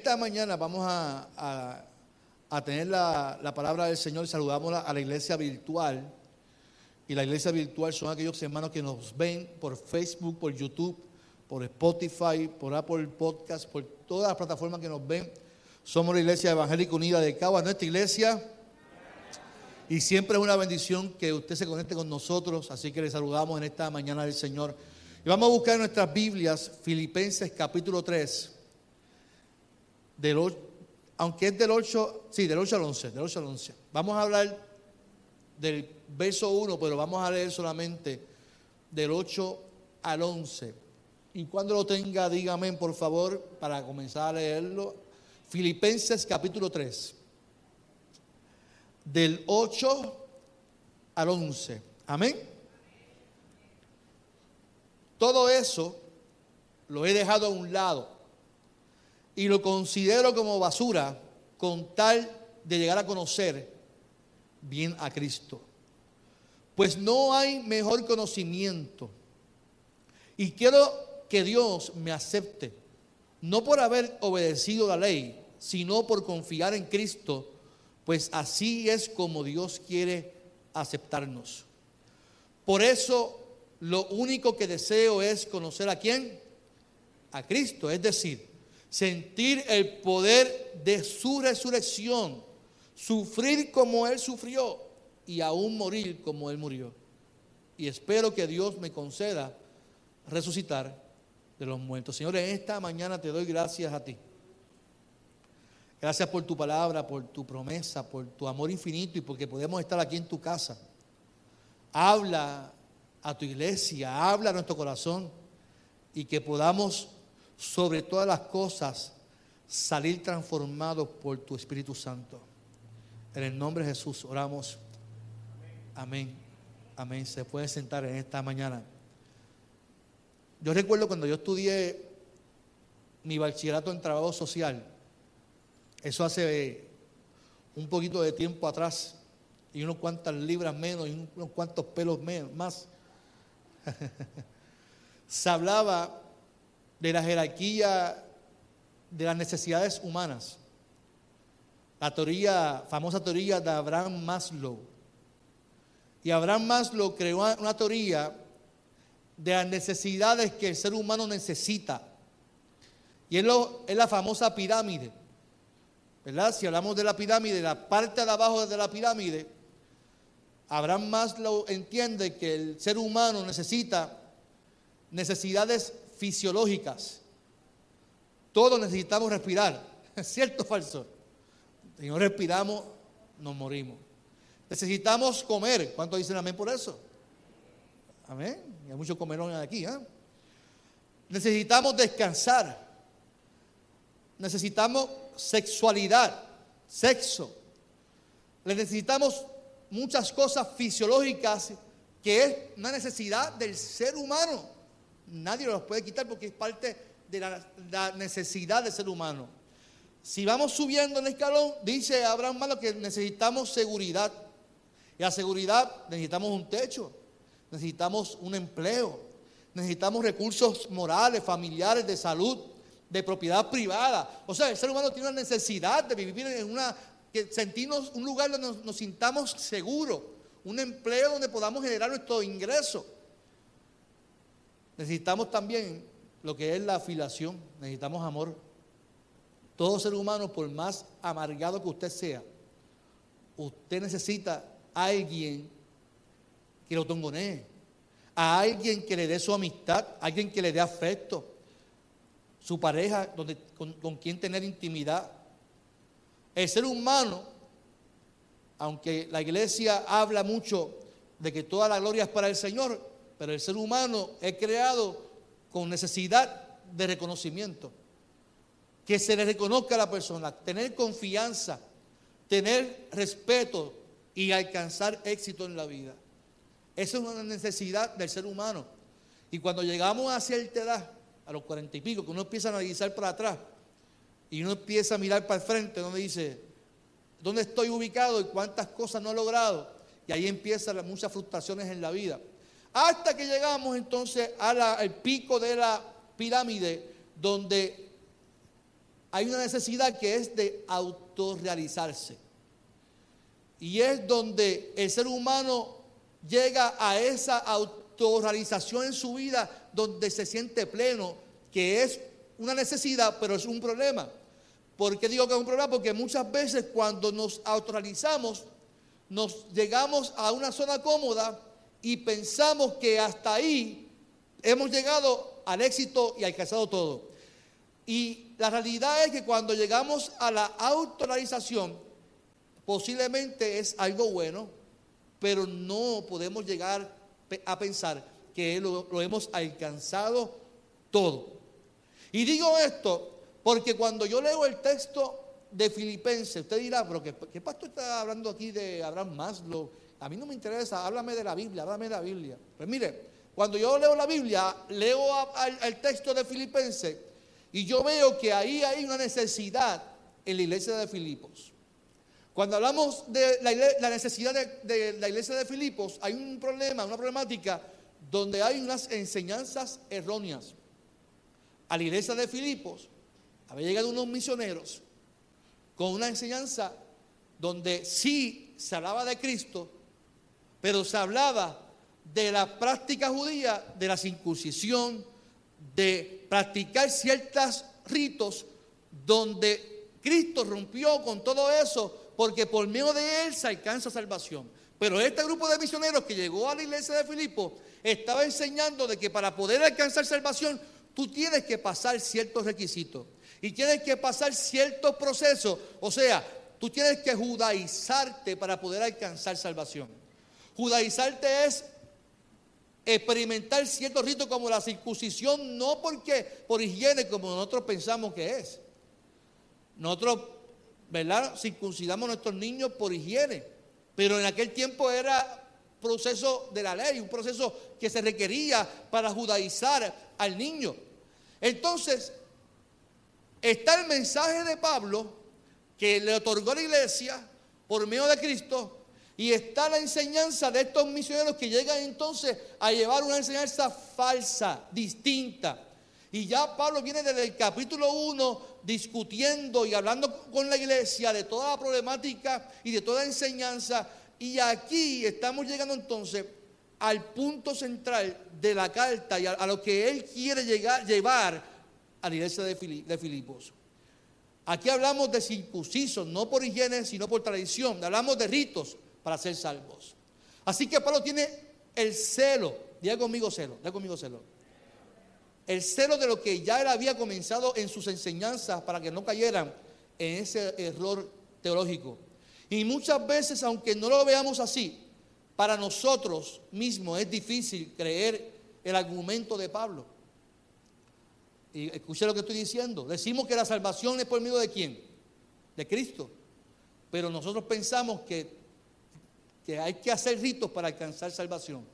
esta mañana vamos a, tener la, palabra del Señor. Saludamos a la iglesia virtual. Y la iglesia virtual son aquellos hermanos que nos ven por Facebook, por YouTube, por Spotify, por Apple Podcast, por todas las plataformas que nos ven. Somos la iglesia evangélica unida de Cabo, nuestra iglesia. Y siempre es una bendición que usted se conecte con nosotros. Así que le saludamos en esta mañana del Señor. Y vamos a buscar en nuestras Biblias Filipenses capítulo 3 del, aunque es del 8, sí, del 8 al 11, del 8 al 11. Vamos a hablar del verso 1, pero vamos a leer solamente del 8 al 11. Y cuando lo tenga, dígame por favor para comenzar a leerlo. Filipenses capítulo 3, del 8 al 11. Amén. Todo eso lo he dejado a un lado y lo considero como basura con tal de llegar a conocer bien a Cristo. Pues no hay mejor conocimiento. Y quiero que Dios me acepte, no por haber obedecido la ley, sino por confiar en Cristo, pues así es como Dios quiere aceptarnos. Por eso lo único que deseo es conocer a quién? A Cristo, es decir, sentir el poder de su resurrección, sufrir como Él sufrió y aún morir como Él murió. Y espero que Dios me conceda resucitar de los muertos. Señor, en esta mañana te doy gracias a ti. Gracias por tu palabra, por tu promesa, por tu amor infinito y porque podemos estar aquí en tu casa. Habla a tu iglesia, habla a nuestro corazón y que podamos sobre todas las cosas, salir transformados por tu Espíritu Santo. En el nombre de Jesús oramos. Amén. Amén. Se puede sentar en esta mañana. Yo recuerdo cuando yo estudié mi bachillerato en trabajo social, eso hace un poquito de tiempo atrás, y unos cuantas libras menos, y unos cuantos pelos más. Se hablaba de la jerarquía de las necesidades humanas. La teoría, famosa teoría de Abraham Maslow. Y Abraham Maslow creó una teoría de las necesidades que el ser humano necesita. Y es, la famosa pirámide. ¿Verdad? Si hablamos de la pirámide, la parte de abajo de la pirámide, Abraham Maslow entiende que el ser humano necesita necesidades fisiológicas. Todos necesitamos respirar, ¿cierto o falso? Si no respiramos, nos morimos. Necesitamos comer. ¿Cuántos dicen amén por eso? Amén. Hay muchos comerones aquí. ¿eh? Necesitamos descansar. Necesitamos sexualidad, sexo. necesitamos muchas cosas fisiológicas que es una necesidad del ser humano nadie los puede quitar porque es parte de la, necesidad del ser humano. Si vamos subiendo en el escalón, dice Abraham Malo que necesitamos seguridad. Y la seguridad necesitamos un techo, necesitamos un empleo, necesitamos recursos morales, familiares, de salud, de propiedad privada. O sea, el ser humano tiene una necesidad de vivir en una, que sentirnos un lugar donde nos, nos sintamos seguros, un empleo donde podamos generar nuestro ingreso. Necesitamos también lo que es la afiliación, necesitamos amor. Todo ser humano, por más amargado que usted sea, usted necesita a alguien que lo tongonee, a alguien que le dé su amistad, a alguien que le dé afecto, su pareja donde, con, con quien tener intimidad. El ser humano, aunque la iglesia habla mucho de que toda la gloria es para el Señor, pero el ser humano es creado con necesidad de reconocimiento. Que se le reconozca a la persona, tener confianza, tener respeto y alcanzar éxito en la vida. Esa es una necesidad del ser humano. Y cuando llegamos a cierta edad, a los cuarenta y pico, que uno empieza a analizar para atrás y uno empieza a mirar para el frente, donde dice, ¿dónde estoy ubicado y cuántas cosas no he logrado? Y ahí empiezan muchas frustraciones en la vida. Hasta que llegamos entonces al pico de la pirámide donde hay una necesidad que es de autorrealizarse. Y es donde el ser humano llega a esa autorrealización en su vida, donde se siente pleno, que es una necesidad, pero es un problema. ¿Por qué digo que es un problema? Porque muchas veces cuando nos autorrealizamos, nos llegamos a una zona cómoda y pensamos que hasta ahí hemos llegado al éxito y alcanzado todo. Y la realidad es que cuando llegamos a la autorrealización, posiblemente es algo bueno, pero no podemos llegar a pensar que lo, lo hemos alcanzado todo. Y digo esto porque cuando yo leo el texto de Filipenses, usted dirá, pero ¿qué, qué pastor está hablando aquí de Abraham Maslow? A mí no me interesa, háblame de la Biblia, háblame de la Biblia. Pues mire, cuando yo leo la Biblia, leo el texto de Filipenses y yo veo que ahí hay una necesidad en la iglesia de Filipos. Cuando hablamos de la, necesidad de, de, la iglesia de Filipos, hay un problema, una problemática donde hay unas enseñanzas erróneas. A la iglesia de Filipos había llegado unos misioneros con una enseñanza donde sí se hablaba de Cristo, pero se hablaba de la práctica judía, de la circuncisión, de practicar ciertos ritos donde Cristo rompió con todo eso, porque por medio de él se alcanza salvación. Pero este grupo de misioneros que llegó a la iglesia de Filipo estaba enseñando de que para poder alcanzar salvación tú tienes que pasar ciertos requisitos y tienes que pasar ciertos procesos. O sea, tú tienes que judaizarte para poder alcanzar salvación. Judaizarte es experimentar ciertos ritos como la circuncisión, no porque por higiene como nosotros pensamos que es. Nosotros, ¿verdad? Circuncidamos a nuestros niños por higiene, pero en aquel tiempo era proceso de la ley, un proceso que se requería para judaizar al niño. Entonces, está el mensaje de Pablo que le otorgó a la iglesia por medio de Cristo y está la enseñanza de estos misioneros que llegan entonces a llevar una enseñanza falsa, distinta. Y ya Pablo viene desde el capítulo 1 discutiendo y hablando con la iglesia de toda la problemática y de toda enseñanza. Y aquí estamos llegando entonces al punto central de la carta y a, lo que él quiere llegar, llevar a la iglesia de, Filipos. Aquí hablamos de circuncisos, no por higiene, sino por tradición. Hablamos de ritos para ser salvos. Así que Pablo tiene el celo, diga conmigo celo, diga conmigo celo. El celo de lo que ya él había comenzado en sus enseñanzas para que no cayeran en ese error teológico. Y muchas veces, aunque no lo veamos así, para nosotros mismos es difícil creer el argumento de Pablo. Y escuche lo que estoy diciendo. Decimos que la salvación es por medio de quién? De Cristo. Pero nosotros pensamos que, que hay que hacer ritos para alcanzar salvación,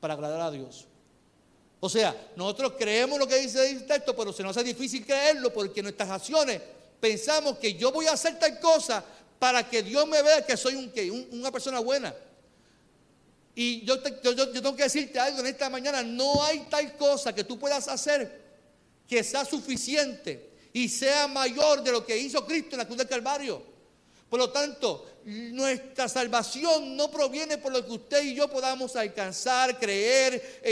para agradar a Dios. O sea, nosotros creemos lo que dice el texto, pero se nos hace difícil creerlo porque nuestras acciones pensamos que yo voy a hacer tal cosa para que Dios me vea que soy un, una persona buena. Y yo, tengo que decirte algo en esta mañana, no hay tal cosa que tú puedas hacer que sea suficiente y sea mayor de lo que hizo Cristo en la cruz del Calvario. Por lo tanto, nuestra salvación no proviene por lo que usted y yo podamos alcanzar, creer,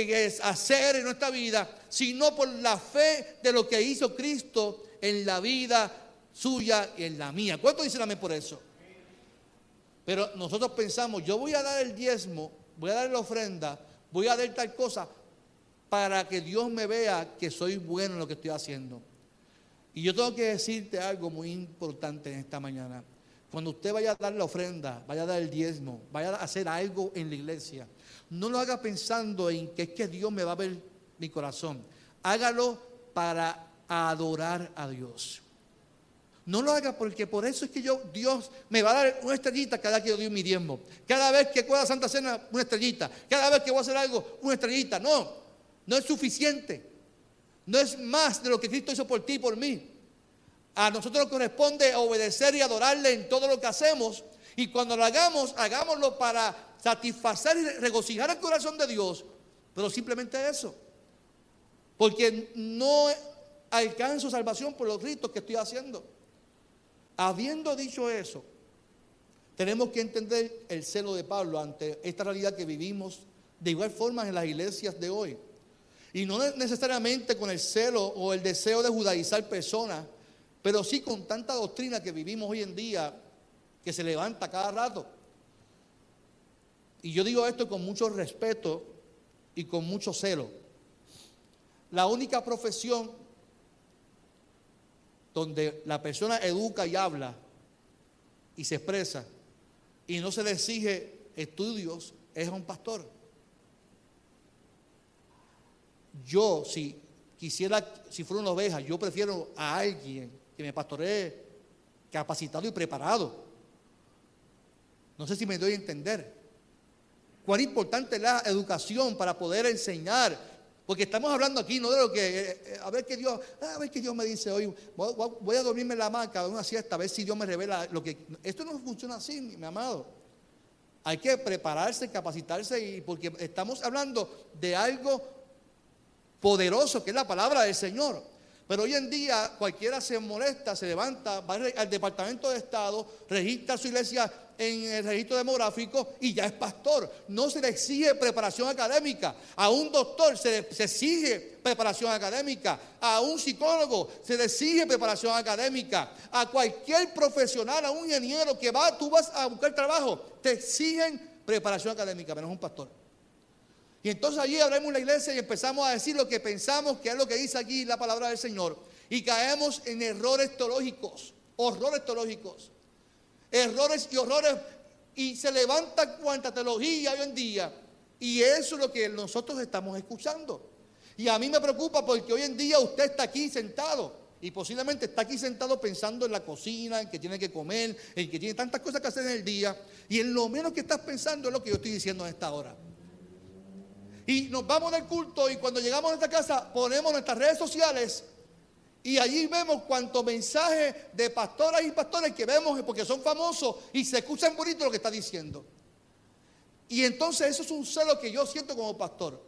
hacer en nuestra vida, sino por la fe de lo que hizo Cristo en la vida suya y en la mía. ¿Cuánto dicen amén por eso? Pero nosotros pensamos, yo voy a dar el diezmo voy a dar la ofrenda, voy a dar tal cosa para que Dios me vea que soy bueno en lo que estoy haciendo. Y yo tengo que decirte algo muy importante en esta mañana. Cuando usted vaya a dar la ofrenda, vaya a dar el diezmo, vaya a hacer algo en la iglesia, no lo haga pensando en que es que Dios me va a ver mi corazón. Hágalo para adorar a Dios. No lo haga porque por eso es que yo, Dios me va a dar una estrellita cada vez que yo doy mi diezmo. Cada vez que pueda Santa Cena, una estrellita. Cada vez que voy a hacer algo, una estrellita. No, no es suficiente. No es más de lo que Cristo hizo por ti y por mí. A nosotros nos corresponde obedecer y adorarle en todo lo que hacemos. Y cuando lo hagamos, hagámoslo para satisfacer y regocijar el corazón de Dios. Pero simplemente eso. Porque no alcanzo salvación por los ritos que estoy haciendo. Habiendo dicho eso, tenemos que entender el celo de Pablo ante esta realidad que vivimos de igual forma en las iglesias de hoy. Y no necesariamente con el celo o el deseo de judaizar personas, pero sí con tanta doctrina que vivimos hoy en día que se levanta cada rato. Y yo digo esto con mucho respeto y con mucho celo. La única profesión donde la persona educa y habla y se expresa y no se le exige estudios es a un pastor. Yo, si quisiera, si fuera una oveja, yo prefiero a alguien que me pastoree capacitado y preparado. No sé si me doy a entender. Cuán importante es la educación para poder enseñar. Porque estamos hablando aquí, no de lo que, eh, eh, a ver qué Dios, a ver qué Dios me dice hoy. Voy, a dormirme en la hamaca, una siesta, a ver si Dios me revela lo que. Esto no funciona así, mi amado. Hay que prepararse, capacitarse, y porque estamos hablando de algo poderoso que es la palabra del Señor. Pero hoy en día cualquiera se molesta, se levanta, va al Departamento de Estado, registra su iglesia en el registro demográfico y ya es pastor. No se le exige preparación académica. A un doctor se le exige preparación académica. A un psicólogo se le exige preparación académica. A cualquier profesional, a un ingeniero que va, tú vas a buscar trabajo, te exigen preparación académica, menos un pastor. Y entonces allí abrimos la iglesia y empezamos a decir lo que pensamos que es lo que dice aquí la palabra del Señor. Y caemos en errores teológicos, horrores teológicos. Errores y horrores. Y se levanta cuanta teología hoy en día. Y eso es lo que nosotros estamos escuchando. Y a mí me preocupa porque hoy en día usted está aquí sentado. Y posiblemente está aquí sentado pensando en la cocina, en que tiene que comer, en que tiene tantas cosas que hacer en el día. Y en lo menos que estás pensando es lo que yo estoy diciendo en esta hora. Y nos vamos del culto y cuando llegamos a esta casa ponemos nuestras redes sociales y allí vemos cuántos mensajes de pastoras y pastores que vemos porque son famosos y se escuchan bonito lo que está diciendo. Y entonces eso es un celo que yo siento como pastor.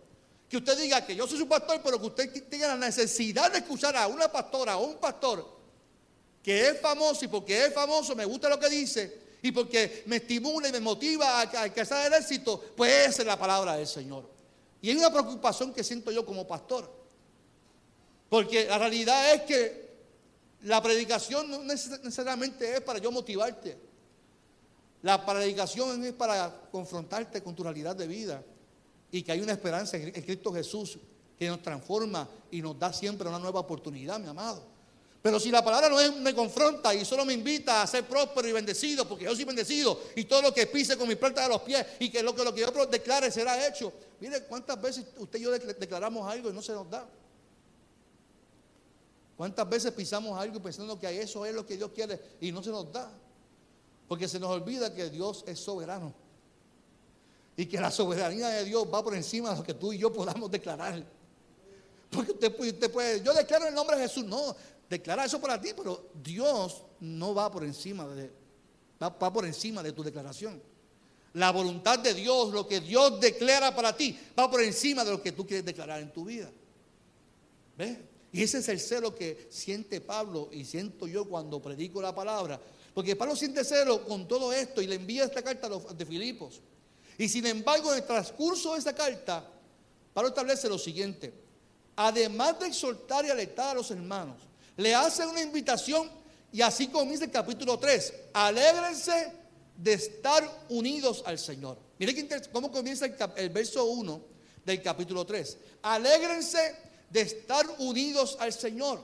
Que usted diga que yo soy su pastor, pero que usted tenga la necesidad de escuchar a una pastora o un pastor que es famoso y porque es famoso me gusta lo que dice y porque me estimula y me motiva a alcanzar el éxito, pues esa es la palabra del Señor. Y hay una preocupación que siento yo como pastor. Porque la realidad es que la predicación no necesariamente es para yo motivarte. La predicación es para confrontarte con tu realidad de vida y que hay una esperanza en Cristo Jesús que nos transforma y nos da siempre una nueva oportunidad, mi amado. Pero si la palabra no me confronta y solo me invita a ser próspero y bendecido, porque yo soy bendecido y todo lo que pise con mi planta de los pies y que lo que, lo que yo declare será hecho. Mire cuántas veces usted y yo declaramos algo y no se nos da. ¿Cuántas veces pisamos algo pensando que eso es lo que Dios quiere y no se nos da? Porque se nos olvida que Dios es soberano. Y que la soberanía de Dios va por encima de lo que tú y yo podamos declarar. Porque usted, usted puede, yo declaro el nombre de Jesús. No, declarar eso para ti, pero Dios no va por encima de, va, por encima de tu declaración. La voluntad de Dios, lo que Dios declara para ti, va por encima de lo que tú quieres declarar en tu vida. ¿Ves? Y ese es el celo que siente Pablo y siento yo cuando predico la palabra. Porque Pablo siente celo con todo esto y le envía esta carta a de Filipos. Y sin embargo, en el transcurso de esa carta, Pablo establece lo siguiente. Además de exhortar y alertar a los hermanos, le hace una invitación y así comienza el capítulo 3. Alégrense de estar unidos al Señor. Mire cómo comienza el, el verso 1 del capítulo 3. Alégrense de estar unidos al Señor.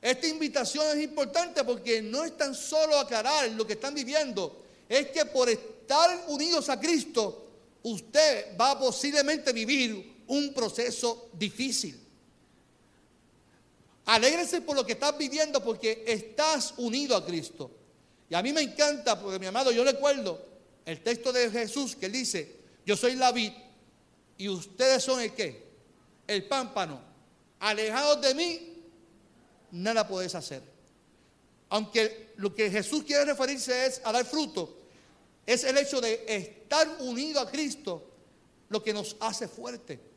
Esta invitación es importante porque no es tan solo aclarar lo que están viviendo, es que por estar unidos a Cristo, usted va a posiblemente vivir un proceso difícil. Alégrese por lo que estás viviendo porque estás unido a Cristo. Y a mí me encanta, porque mi amado, yo recuerdo el texto de Jesús que dice, yo soy la vid y ustedes son el qué? El pámpano. Alejados de mí, nada puedes hacer. Aunque lo que Jesús quiere referirse es a dar fruto, es el hecho de estar unido a Cristo lo que nos hace fuerte.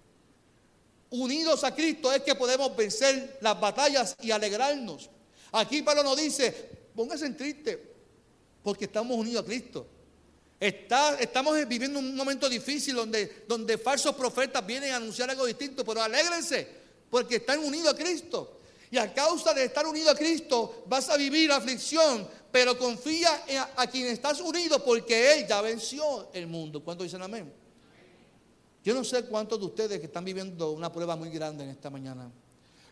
Unidos a Cristo es que podemos vencer las batallas y alegrarnos. Aquí Pablo nos dice, póngase en triste, porque estamos unidos a Cristo. estamos viviendo un momento difícil donde, donde falsos profetas vienen a anunciar algo distinto, pero alégrense, porque están unidos a Cristo. Y a causa de estar unido a Cristo vas a vivir aflicción, pero confía a, quien estás unido porque Él ya venció el mundo. ¿Cuántos dicen amén? Yo no sé cuántos de ustedes que están viviendo una prueba muy grande en esta mañana.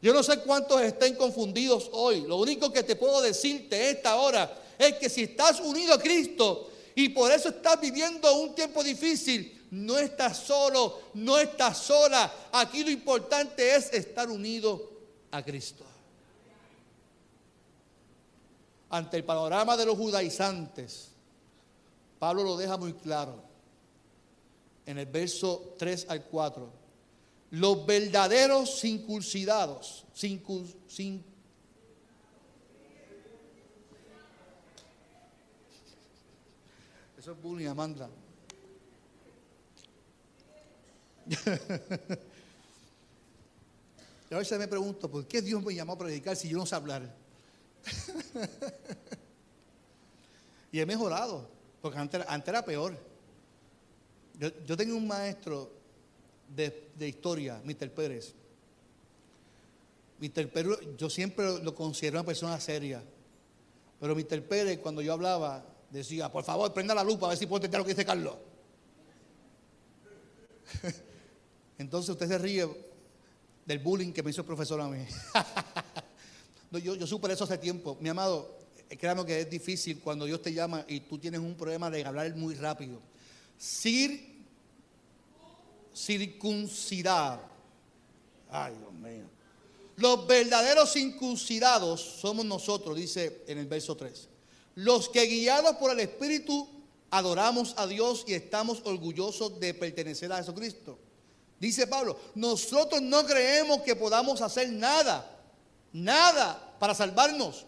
Yo no sé cuántos estén confundidos hoy. Lo único que te puedo decirte esta hora es que si estás unido a Cristo y por eso estás viviendo un tiempo difícil, no estás solo, no estás sola. Aquí lo importante es estar unido a Cristo. Ante el panorama de los judaizantes, Pablo lo deja muy claro en el verso 3 al 4. Los verdaderos circuncidados, sin, sin, Eso es bullying, Amanda. y a veces me pregunto, ¿por qué Dios me llamó a predicar si yo no sé hablar? y he mejorado, porque antes era peor. Yo, tengo un maestro de, historia, Mr. Pérez. Mr. Pérez, yo siempre lo considero una persona seria. Pero Mr. Pérez, cuando yo hablaba, decía, por favor, prenda la lupa a ver si puedo entender lo que dice Carlos. Entonces usted se ríe del bullying que me hizo el profesor a mí. yo, yo superé eso hace tiempo. Mi amado, eh, créame que es difícil cuando Dios te llama y tú tienes un problema de hablar muy rápido. Sir, circuncidar. Ay, Dios mío. Los verdaderos circuncidados somos nosotros, dice en el verso 3. Los que guiados por el Espíritu adoramos a Dios y estamos orgullosos de pertenecer a Jesucristo. Dice Pablo, nosotros no creemos que podamos hacer nada, nada para salvarnos.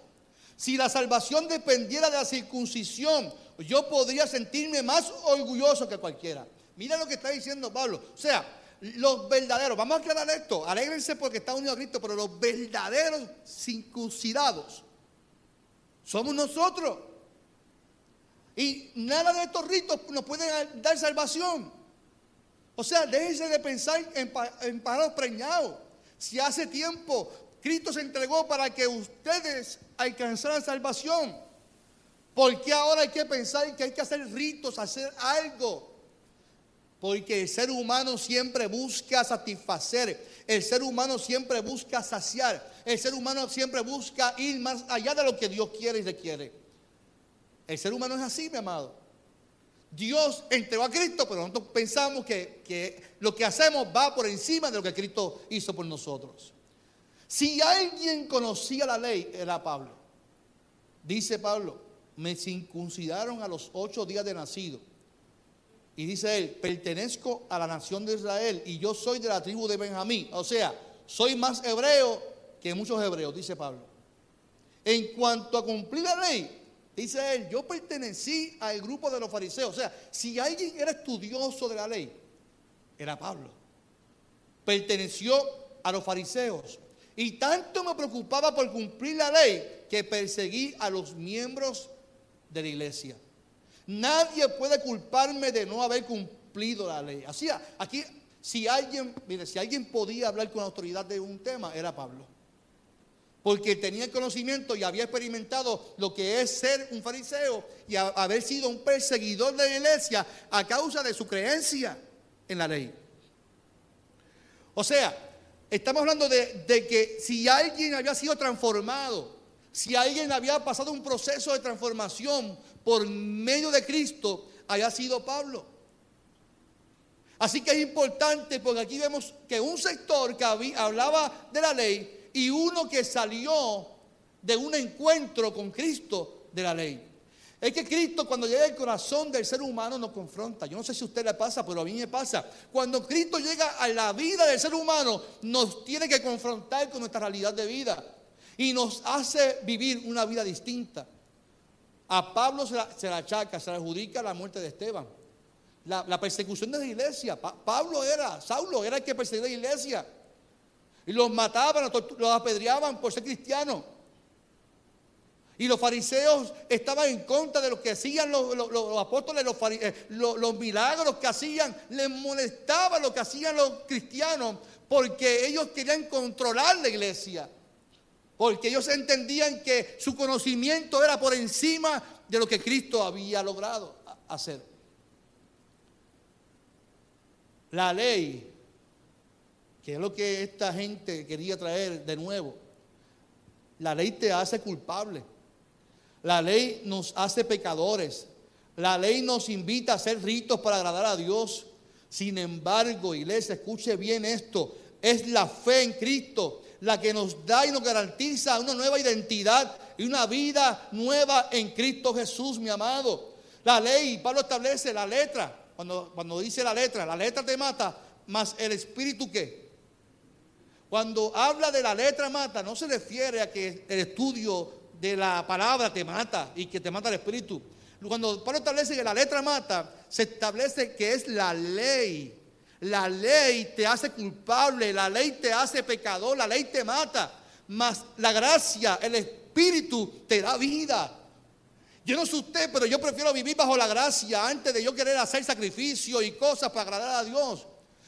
Si la salvación dependiera de la circuncisión, yo podría sentirme más orgulloso que cualquiera. Mira lo que está diciendo Pablo. O sea, los verdaderos, vamos a aclarar esto, alégrense porque está unido a Cristo, pero los verdaderos circuncidados somos nosotros. Y nada de estos ritos nos pueden dar salvación. O sea, déjense de pensar en, en pájaros preñados. Si hace tiempo Cristo se entregó para que ustedes alcanzaran salvación. ¿Por qué ahora hay que pensar que hay que hacer ritos, hacer algo? Porque el ser humano siempre busca satisfacer, el ser humano siempre busca saciar, el ser humano siempre busca ir más allá de lo que Dios quiere y requiere. El ser humano es así, mi amado. Dios entregó a Cristo, pero nosotros pensamos que, que lo que hacemos va por encima de lo que Cristo hizo por nosotros. Si alguien conocía la ley, era Pablo. Dice Pablo, me circuncidaron a los ocho días de nacido. Y dice él, pertenezco a la nación de Israel y yo soy de la tribu de Benjamín. O sea, soy más hebreo que muchos hebreos, dice Pablo. En cuanto a cumplir la ley, dice él, yo pertenecí al grupo de los fariseos. O sea, si alguien era estudioso de la ley, era Pablo. Perteneció a los fariseos. Y tanto me preocupaba por cumplir la ley que perseguí a los miembros de la iglesia. Nadie puede culparme de no haber cumplido la ley. Así, aquí, si alguien, mire, si alguien podía hablar con autoridad de un tema, era Pablo. Porque tenía conocimiento y había experimentado lo que es ser un fariseo y haber sido un perseguidor de la iglesia a causa de su creencia en la ley. O sea, estamos hablando de que si alguien había sido transformado, si alguien había pasado un proceso de transformación por medio de Cristo, haya sido Pablo. Así que es importante porque aquí vemos que un sector que hablaba de la ley y uno que salió de un encuentro con Cristo de la ley. Es que Cristo cuando llega al corazón del ser humano nos confronta. Yo no sé si a usted le pasa, pero a mí me pasa. Cuando Cristo llega a la vida del ser humano, nos tiene que confrontar con nuestra realidad de vida y nos hace vivir una vida distinta. A Pablo se la, achaca, se le adjudica la muerte de Esteban. La, persecución de la iglesia. Pablo era, Saulo era el que perseguía la iglesia. Y los mataban, los apedreaban por ser cristianos. Y los fariseos estaban en contra de lo que hacían los, apóstoles, eh, los, milagros que hacían. Les molestaba lo que hacían los cristianos porque ellos querían controlar la iglesia. Porque ellos entendían que su conocimiento era por encima de lo que Cristo había logrado hacer. La ley, que es lo que esta gente quería traer de nuevo, la ley te hace culpable. La ley nos hace pecadores. La ley nos invita a hacer ritos para agradar a Dios. Sin embargo, iglesia, escuche bien esto. Es la fe en Cristo la que nos da y nos garantiza una nueva identidad y una vida nueva en Cristo Jesús, mi amado. La ley, Pablo establece la letra. Cuando, cuando dice la letra, la letra te mata, más el espíritu qué. Cuando habla de la letra mata, no se refiere a que el estudio de la palabra te mata y que te mata el espíritu. Cuando Pablo establece que la letra mata, se establece que es la ley. La ley te hace culpable, la ley te hace pecador, la ley te mata. Mas la gracia, el espíritu te da vida. Yo no sé usted, pero yo prefiero vivir bajo la gracia antes de yo querer hacer sacrificio y cosas para agradar a Dios.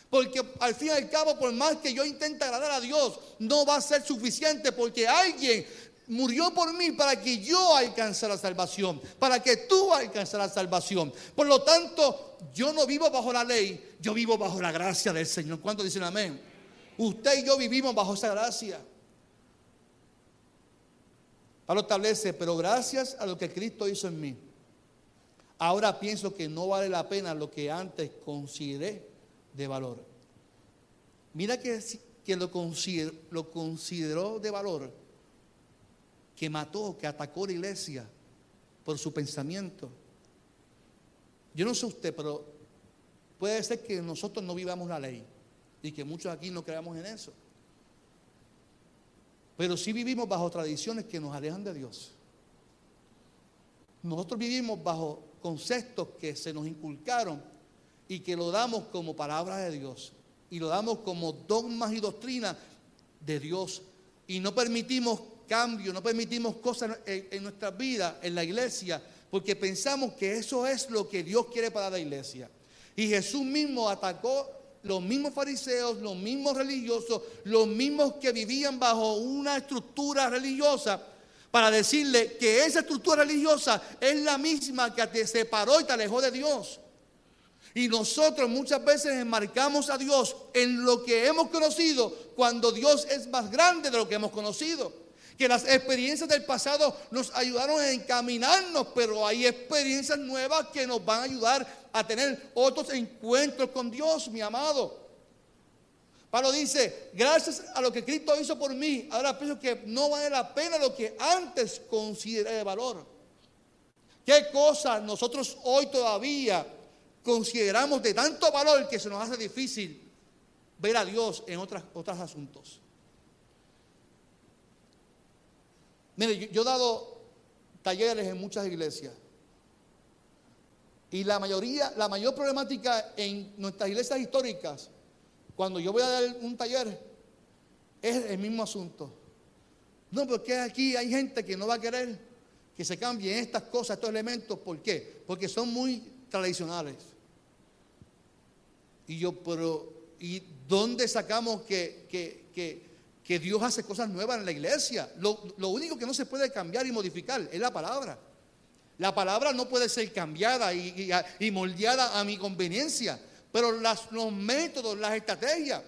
Porque al fin y al cabo, por más que yo intente agradar a Dios, no va a ser suficiente porque alguien murió por mí para que yo alcance la salvación, para que tú alcances la salvación. Por lo tanto, yo no vivo bajo la ley, yo vivo bajo la gracia del Señor. ¿Cuántos dicen amén? Usted y yo vivimos bajo esa gracia. Pablo establece, pero gracias a lo que Cristo hizo en mí, ahora pienso que no vale la pena lo que antes consideré de valor. Mira que, que lo consideró de valor que mató, que atacó la iglesia por su pensamiento. Yo no sé usted, pero puede ser que nosotros no vivamos la ley y que muchos aquí no creamos en eso. Pero sí vivimos bajo tradiciones que nos alejan de Dios. Nosotros vivimos bajo conceptos que se nos inculcaron y que lo damos como palabras de Dios y lo damos como dogmas y doctrinas de Dios y no permitimos cambio, no permitimos cosas en, nuestra vida, en la iglesia, porque pensamos que eso es lo que Dios quiere para la iglesia. Y Jesús mismo atacó los mismos fariseos, los mismos religiosos, los mismos que vivían bajo una estructura religiosa, para decirle que esa estructura religiosa es la misma que te separó y te alejó de Dios. Y nosotros muchas veces enmarcamos a Dios en lo que hemos conocido cuando Dios es más grande de lo que hemos conocido que las experiencias del pasado nos ayudaron a encaminarnos, pero hay experiencias nuevas que nos van a ayudar a tener otros encuentros con Dios, mi amado. Pablo dice, gracias a lo que Cristo hizo por mí, ahora pienso que no vale la pena lo que antes consideré de valor. ¿Qué cosas nosotros hoy todavía consideramos de tanto valor que se nos hace difícil ver a Dios en otros asuntos? Mire, yo, he dado talleres en muchas iglesias. Y la mayoría, la mayor problemática en nuestras iglesias históricas, cuando yo voy a dar un taller, es el mismo asunto. No, porque aquí hay gente que no va a querer que se cambien estas cosas, estos elementos. ¿Por qué? Porque son muy tradicionales. Y yo, pero, ¿y dónde sacamos que, que, que que Dios hace cosas nuevas en la iglesia. Lo, único que no se puede cambiar y modificar es la palabra. La palabra no puede ser cambiada y, moldeada a mi conveniencia, pero los métodos, las estrategias.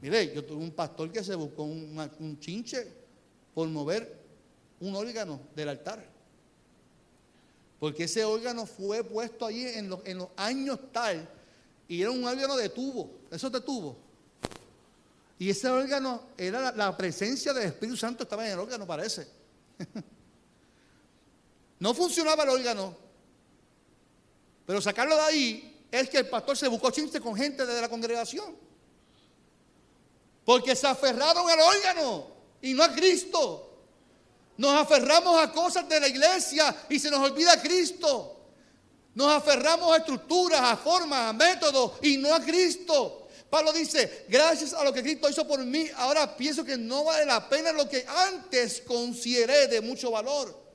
Mire, yo tuve un pastor que se buscó un chinche por mover un órgano del altar. Porque ese órgano fue puesto allí en los, en los años tal y era un órgano de tubo, eso de tubo. Y ese órgano era la, presencia del Espíritu Santo, estaba en el órgano, parece. no funcionaba el órgano. Pero sacarlo de ahí es que el pastor se buscó chiste con gente de la congregación. Porque se aferraron al órgano y no a Cristo. Nos aferramos a cosas de la iglesia y se nos olvida Cristo. Nos aferramos a estructuras, a formas, a métodos y no a Cristo. Pablo dice, gracias a lo que Cristo hizo por mí, ahora pienso que no vale la pena lo que antes consideré de mucho valor.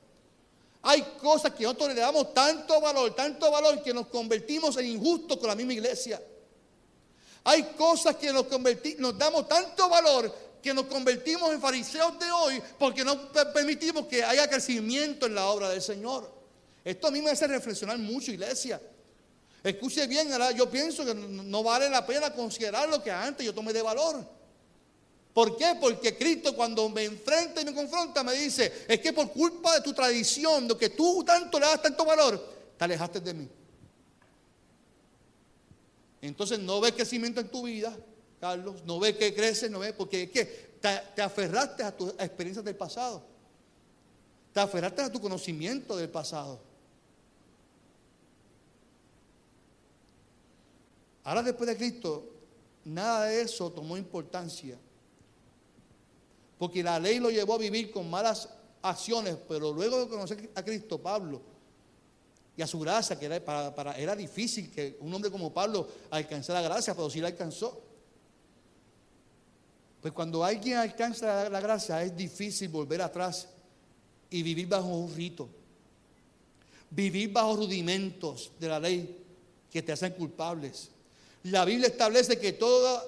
Hay cosas que nosotros le damos tanto valor, tanto valor que nos convertimos en injustos con la misma iglesia. Hay cosas que nos, nos damos tanto valor que nos convertimos en fariseos de hoy porque no permitimos que haya crecimiento en la obra del Señor. Esto a mí me hace reflexionar mucho, iglesia. Escuche bien, yo pienso que no vale la pena considerar lo que antes yo tomé de valor. ¿Por qué? Porque Cristo cuando me enfrenta y me confronta me dice, es que por culpa de tu tradición, de que tú tanto le das tanto valor, te alejaste de mí. Entonces no ves crecimiento en tu vida, Carlos, no ves que creces, no ves, porque es que te, aferraste a tus experiencias del pasado. Te aferraste a tu conocimiento del pasado. Ahora después de Cristo, nada de eso tomó importancia. Porque la ley lo llevó a vivir con malas acciones, pero luego de conocer a Cristo, Pablo, y a su gracia, que era, para, era difícil que un hombre como Pablo alcanzara gracia, pero sí la alcanzó. Pues cuando alguien alcanza la gracia es difícil volver atrás y vivir bajo un rito, vivir bajo rudimentos de la ley que te hacen culpables. La Biblia establece que toda,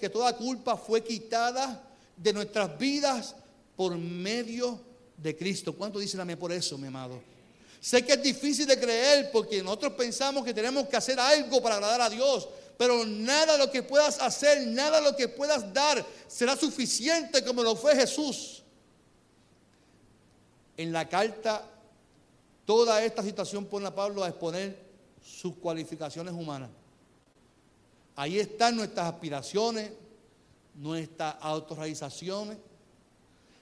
que toda culpa fue quitada de nuestras vidas por medio de Cristo. ¿Cuánto dicen amén por eso, mi amado? Sé que es difícil de creer porque nosotros pensamos que tenemos que hacer algo para agradar a Dios, pero nada lo que puedas hacer, nada lo que puedas dar será suficiente como lo fue Jesús. En la carta, toda esta situación pone a Pablo a exponer sus cualificaciones humanas. Ahí están nuestras aspiraciones, nuestras autorrealizaciones.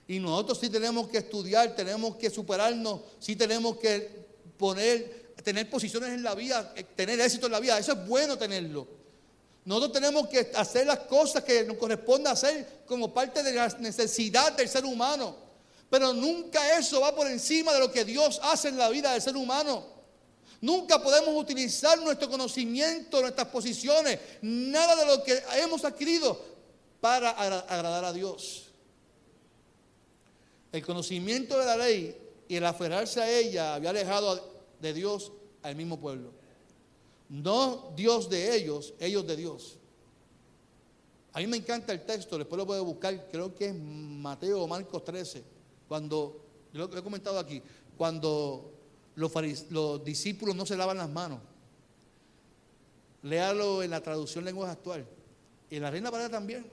Y nosotros sí tenemos que estudiar, tenemos que superarnos, sí tenemos que poner, tener posiciones en la vida, eh, tener éxito en la vida. Eso es bueno tenerlo. Nosotros tenemos que hacer las cosas que nos corresponde hacer como parte de la necesidad del ser humano. Pero nunca eso va por encima de lo que Dios hace en la vida del ser humano. Nunca podemos utilizar nuestro conocimiento, nuestras posiciones, nada de lo que hemos adquirido para agradar a Dios. El conocimiento de la ley y el aferrarse a ella había alejado de Dios al mismo pueblo. No Dios de ellos, ellos de Dios. A mí me encanta el texto, después lo puedo buscar, creo que es Mateo o Marcos 13, cuando, yo lo he comentado aquí, cuando los, discípulos no se lavan las manos. Léalo en la traducción lenguaje actual. Y en la Reina Valera también.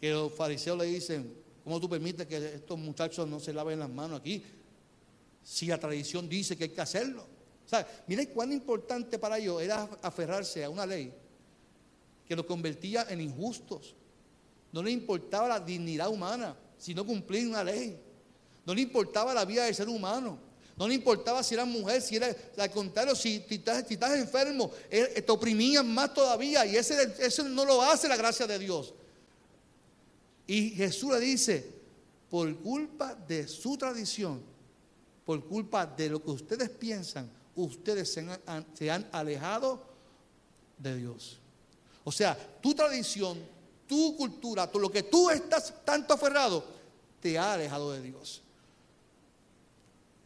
Que los fariseos le dicen, ¿cómo tú permites que estos muchachos no se laven las manos aquí? Si la tradición dice que hay que hacerlo. O sea, miren cuán importante para ellos era aferrarse a una ley que los convertía en injustos. No le importaba la dignidad humana, sino cumplir una ley. No le importaba la vida del ser humano. No le importaba si era mujer, si era, al contrario, si, estás, enfermo, eh, te oprimían más todavía. Y ese, eso no lo hace la gracia de Dios. Y Jesús le dice, por culpa de su tradición, por culpa de lo que ustedes piensan, ustedes se han, se han alejado de Dios. O sea, tu tradición, tu cultura, lo que tú estás tanto aferrado, te ha alejado de Dios.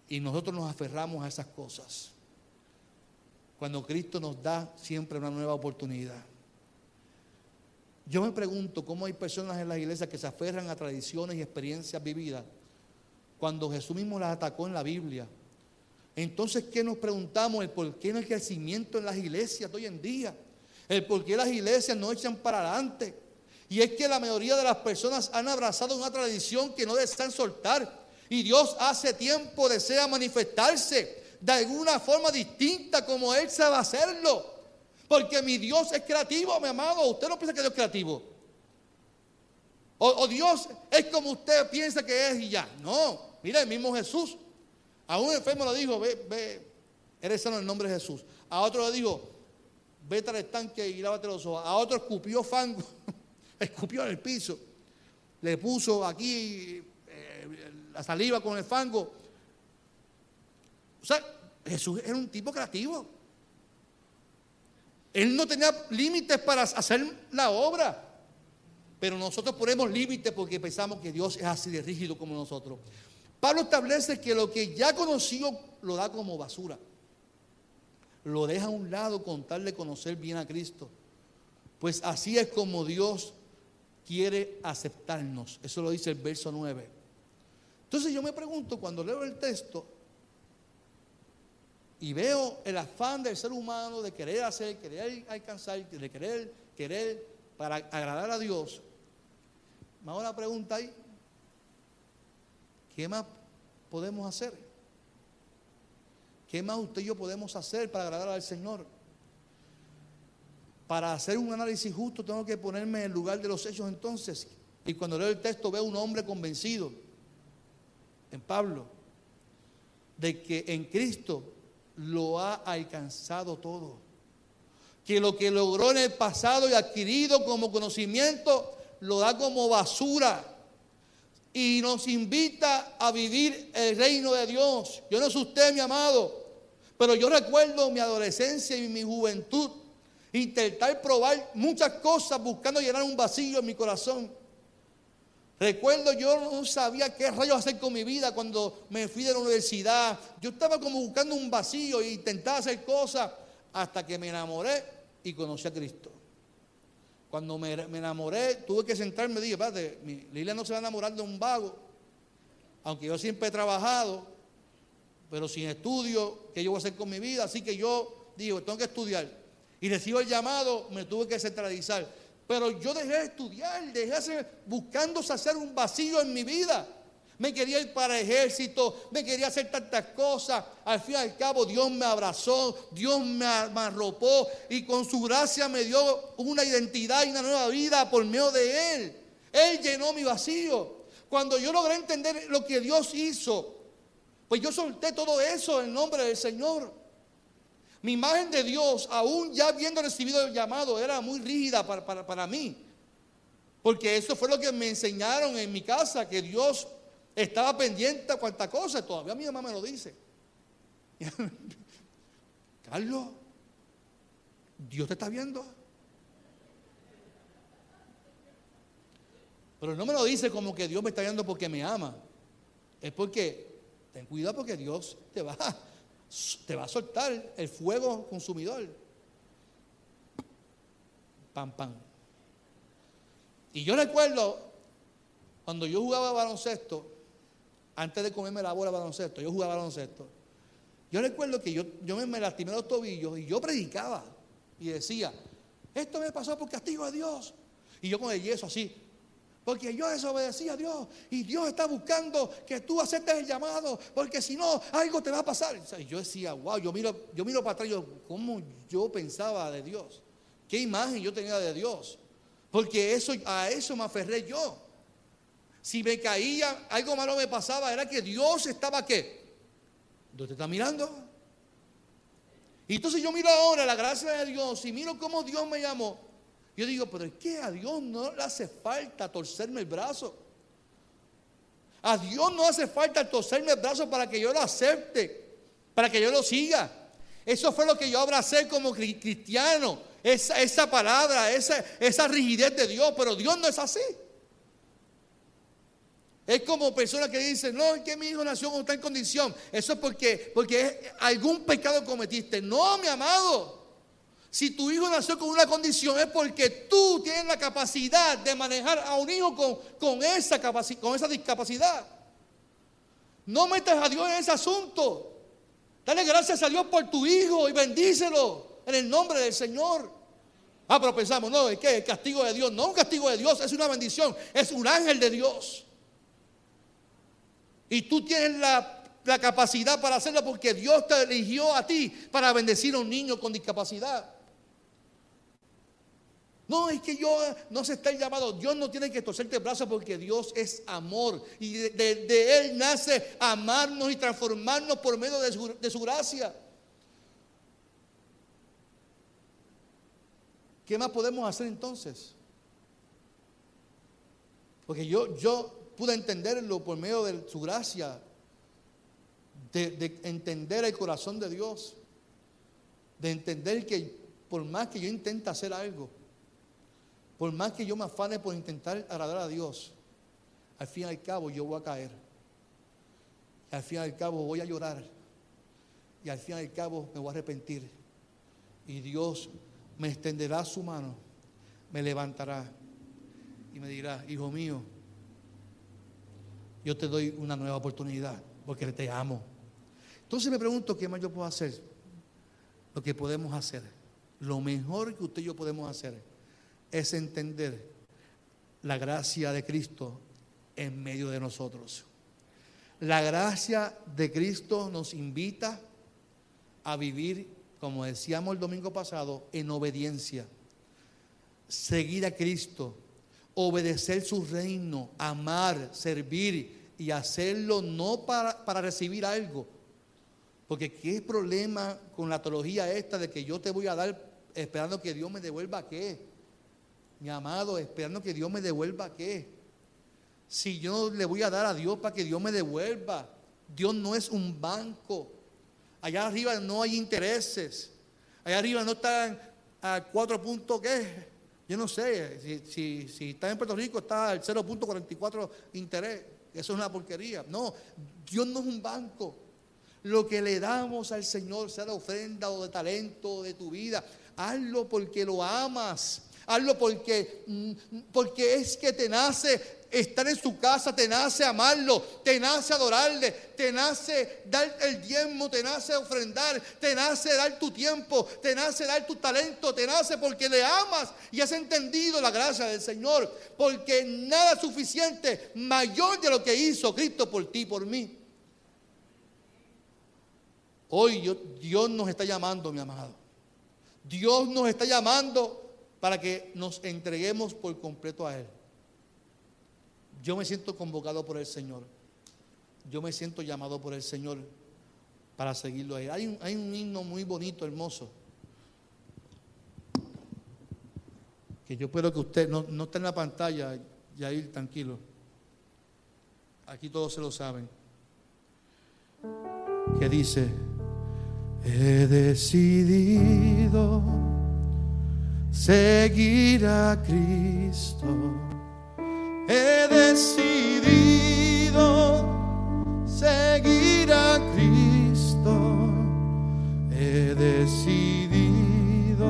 Y nosotros nos aferramos a esas cosas. Cuando Cristo nos da siempre una nueva oportunidad. Yo me pregunto cómo hay personas en las iglesias que se aferran a tradiciones y experiencias vividas cuando Jesús mismo las atacó en la Biblia. Entonces, ¿qué nos preguntamos? El por qué no hay crecimiento en las iglesias hoy en día. El por qué las iglesias no echan para adelante. Y es que la mayoría de las personas han abrazado una tradición que no desean soltar. Y Dios hace tiempo desea manifestarse de alguna forma distinta como Él sabe hacerlo. Porque mi Dios es creativo, mi amado. Usted no piensa que Dios es creativo. O, Dios es como usted piensa que es y ya. No, mira, el mismo Jesús. A un enfermo le dijo, ve, ve, eres sano en el nombre de Jesús. A otro le dijo, vete al estanque y lávate los ojos. A otro escupió fango, escupió en el piso. Le puso aquí la saliva con el fango. O sea, Jesús era un tipo creativo. Él no tenía límites para hacer la obra. Pero nosotros ponemos límites porque pensamos que Dios es así de rígido como nosotros. Pablo establece que lo que ya conoció lo da como basura. Lo deja a un lado con tal de conocer bien a Cristo. Pues así es como Dios quiere aceptarnos. Eso lo dice el verso 9. Entonces yo me pregunto cuando leo el texto y veo el afán del ser humano de querer hacer, querer alcanzar, de querer, querer para agradar a Dios, me hago la pregunta ahí, ¿qué más podemos hacer? ¿Qué más usted y yo podemos hacer para agradar al Señor? Para hacer un análisis justo tengo que ponerme en el lugar de los hechos entonces. Y cuando leo el texto veo un hombre convencido, en Pablo, de que en Cristo lo ha alcanzado todo. Que lo que logró en el pasado y adquirido como conocimiento lo da como basura. Y nos invita a vivir el reino de Dios. Yo no sé usted, mi amado, pero yo recuerdo mi adolescencia y mi juventud intentar probar muchas cosas buscando llenar un vacío en mi corazón. Recuerdo, yo no sabía qué rayos hacer con mi vida cuando me fui de la universidad. Yo estaba como buscando un vacío e intentaba hacer cosas hasta que me enamoré y conocí a Cristo. Cuando me, enamoré, tuve que sentarme y dije, padre, Lilia no se va a enamorar de un vago. Aunque yo siempre he trabajado, pero sin estudio, ¿qué yo voy a hacer con mi vida? Así que yo digo, tengo que estudiar. Y recibo el llamado, me tuve que centralizar. Pero yo dejé de estudiar, dejé hacer, buscando hacer un vacío en mi vida. Me quería ir para ejército, me quería hacer tantas cosas. Al fin y al cabo, Dios me abrazó, Dios me arropó y con su gracia me dio una identidad y una nueva vida por medio de Él. Él llenó mi vacío. Cuando yo logré entender lo que Dios hizo, pues yo solté todo eso en nombre del Señor. Mi imagen de Dios, aún ya habiendo recibido el llamado, era muy rígida para, mí. Porque eso fue lo que me enseñaron en mi casa, que Dios estaba pendiente a cuanta cosa. Todavía mi mamá me lo dice. Carlos, Dios te está viendo. Pero no me lo dice como que Dios me está viendo porque me ama. Es porque, ten cuidado porque Dios te va te va a soltar el fuego consumidor. Pam, pam. Y yo recuerdo cuando yo jugaba baloncesto, antes de comerme la bola baloncesto, yo jugaba baloncesto. Yo recuerdo que yo, yo me lastimé los tobillos y yo predicaba y decía, esto me pasó por castigo de Dios. Y yo con el yeso así, porque yo desobedecí a Dios y Dios está buscando que tú aceptes el llamado, porque si no, algo te va a pasar. Y yo decía, wow, yo miro, yo miro para atrás, yo, ¿cómo yo pensaba de Dios? ¿Qué imagen yo tenía de Dios? Porque eso, a eso me aferré yo. Si me caía, algo malo me pasaba, era que Dios estaba qué? ¿Dónde te está mirando? Y entonces yo miro ahora la gracia de Dios y miro cómo Dios me llamó. Yo digo, pero es que a Dios no le hace falta torcerme el brazo. A Dios no hace falta torcerme el brazo para que yo lo acepte, para que yo lo siga. Eso fue lo que yo abracé como cristiano, esa, palabra, esa, esa rigidez de Dios, pero Dios no es así. Es como personas que dicen, no, es que mi hijo nació con tal condición. Eso es porque, porque algún pecado cometiste. No, mi amado. Si tu hijo nació con una condición es porque tú tienes la capacidad de manejar a un hijo con, esa, discapacidad. No metas a Dios en ese asunto. Dale gracias a Dios por tu hijo y bendícelo en el nombre del Señor. Ah, pero pensamos, no, es que el castigo de Dios, no un castigo de Dios, es una bendición, es un ángel de Dios. Y tú tienes la capacidad para hacerlo porque Dios te eligió a ti para bendecir a un niño con discapacidad. No, es que yo no se está llamado. Dios no tiene que torcerte el brazo porque Dios es amor. Y de, Él nace amarnos y transformarnos por medio de su, de gracia. ¿Qué más podemos hacer entonces? Porque yo, yo pude entenderlo por medio de su gracia, de entender el corazón de Dios, de entender que por más que yo intente hacer algo, por más que yo me afane por intentar agradar a Dios, al fin y al cabo yo voy a caer. al fin y al cabo voy a llorar. Y al fin y al cabo me voy a arrepentir. Y Dios me extenderá su mano, me levantará y me dirá, hijo mío, yo te doy una nueva oportunidad porque te amo. Entonces me pregunto, ¿qué más yo puedo hacer? Lo que podemos hacer, lo mejor que usted y yo podemos hacer es entender la gracia de Cristo en medio de nosotros. La gracia de Cristo nos invita a vivir, como decíamos el domingo pasado, en obediencia. Seguir a Cristo, obedecer su reino, amar, servir y hacerlo no para, para recibir algo. Porque qué problema con la teología esta de que yo te voy a dar esperando que Dios me devuelva qué. Mi amado, esperando que Dios me devuelva qué. Si yo le voy a dar a Dios para que Dios me devuelva. Dios no es un banco. Allá arriba no hay intereses. Allá arriba no están a cuatro puntos qué. Yo no sé, si, si, está en Puerto Rico está al 0.44 interés. Eso es una porquería. No, Dios no es un banco. Lo que le damos al Señor, sea de ofrenda o de talento o de tu vida, hazlo porque lo amas. Hazlo porque, mm, porque es que te nace estar en su casa, te nace amarlo, te nace adorarle, te nace dar el diezmo, te nace ofrendar, te nace dar tu tiempo, te nace dar tu talento, te nace porque le amas y has entendido la gracia del Señor, porque nada es suficiente mayor de lo que hizo Cristo por ti, por mí. Hoy Dios nos está llamando, mi amado. Dios nos está llamando para que nos entreguemos por completo a Él. Yo me siento convocado por el Señor. Yo me siento llamado por el Señor para seguirlo a. Hay un, hay un himno muy bonito, hermoso. Que yo espero que usted no, no esté en la pantalla, ir tranquilo. Aquí todos se lo saben. Que dice, he decidido seguir a Cristo. He decidido seguir a Cristo. He decidido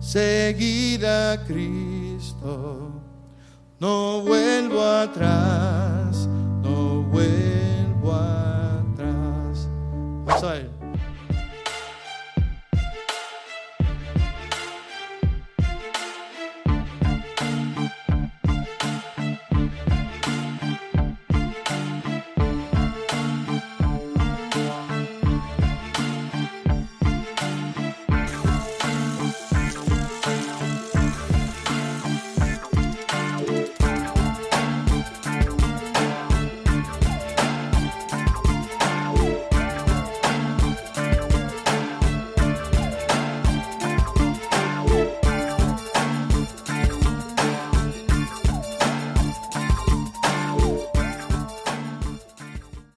seguir a Cristo. No vuelvo atrás.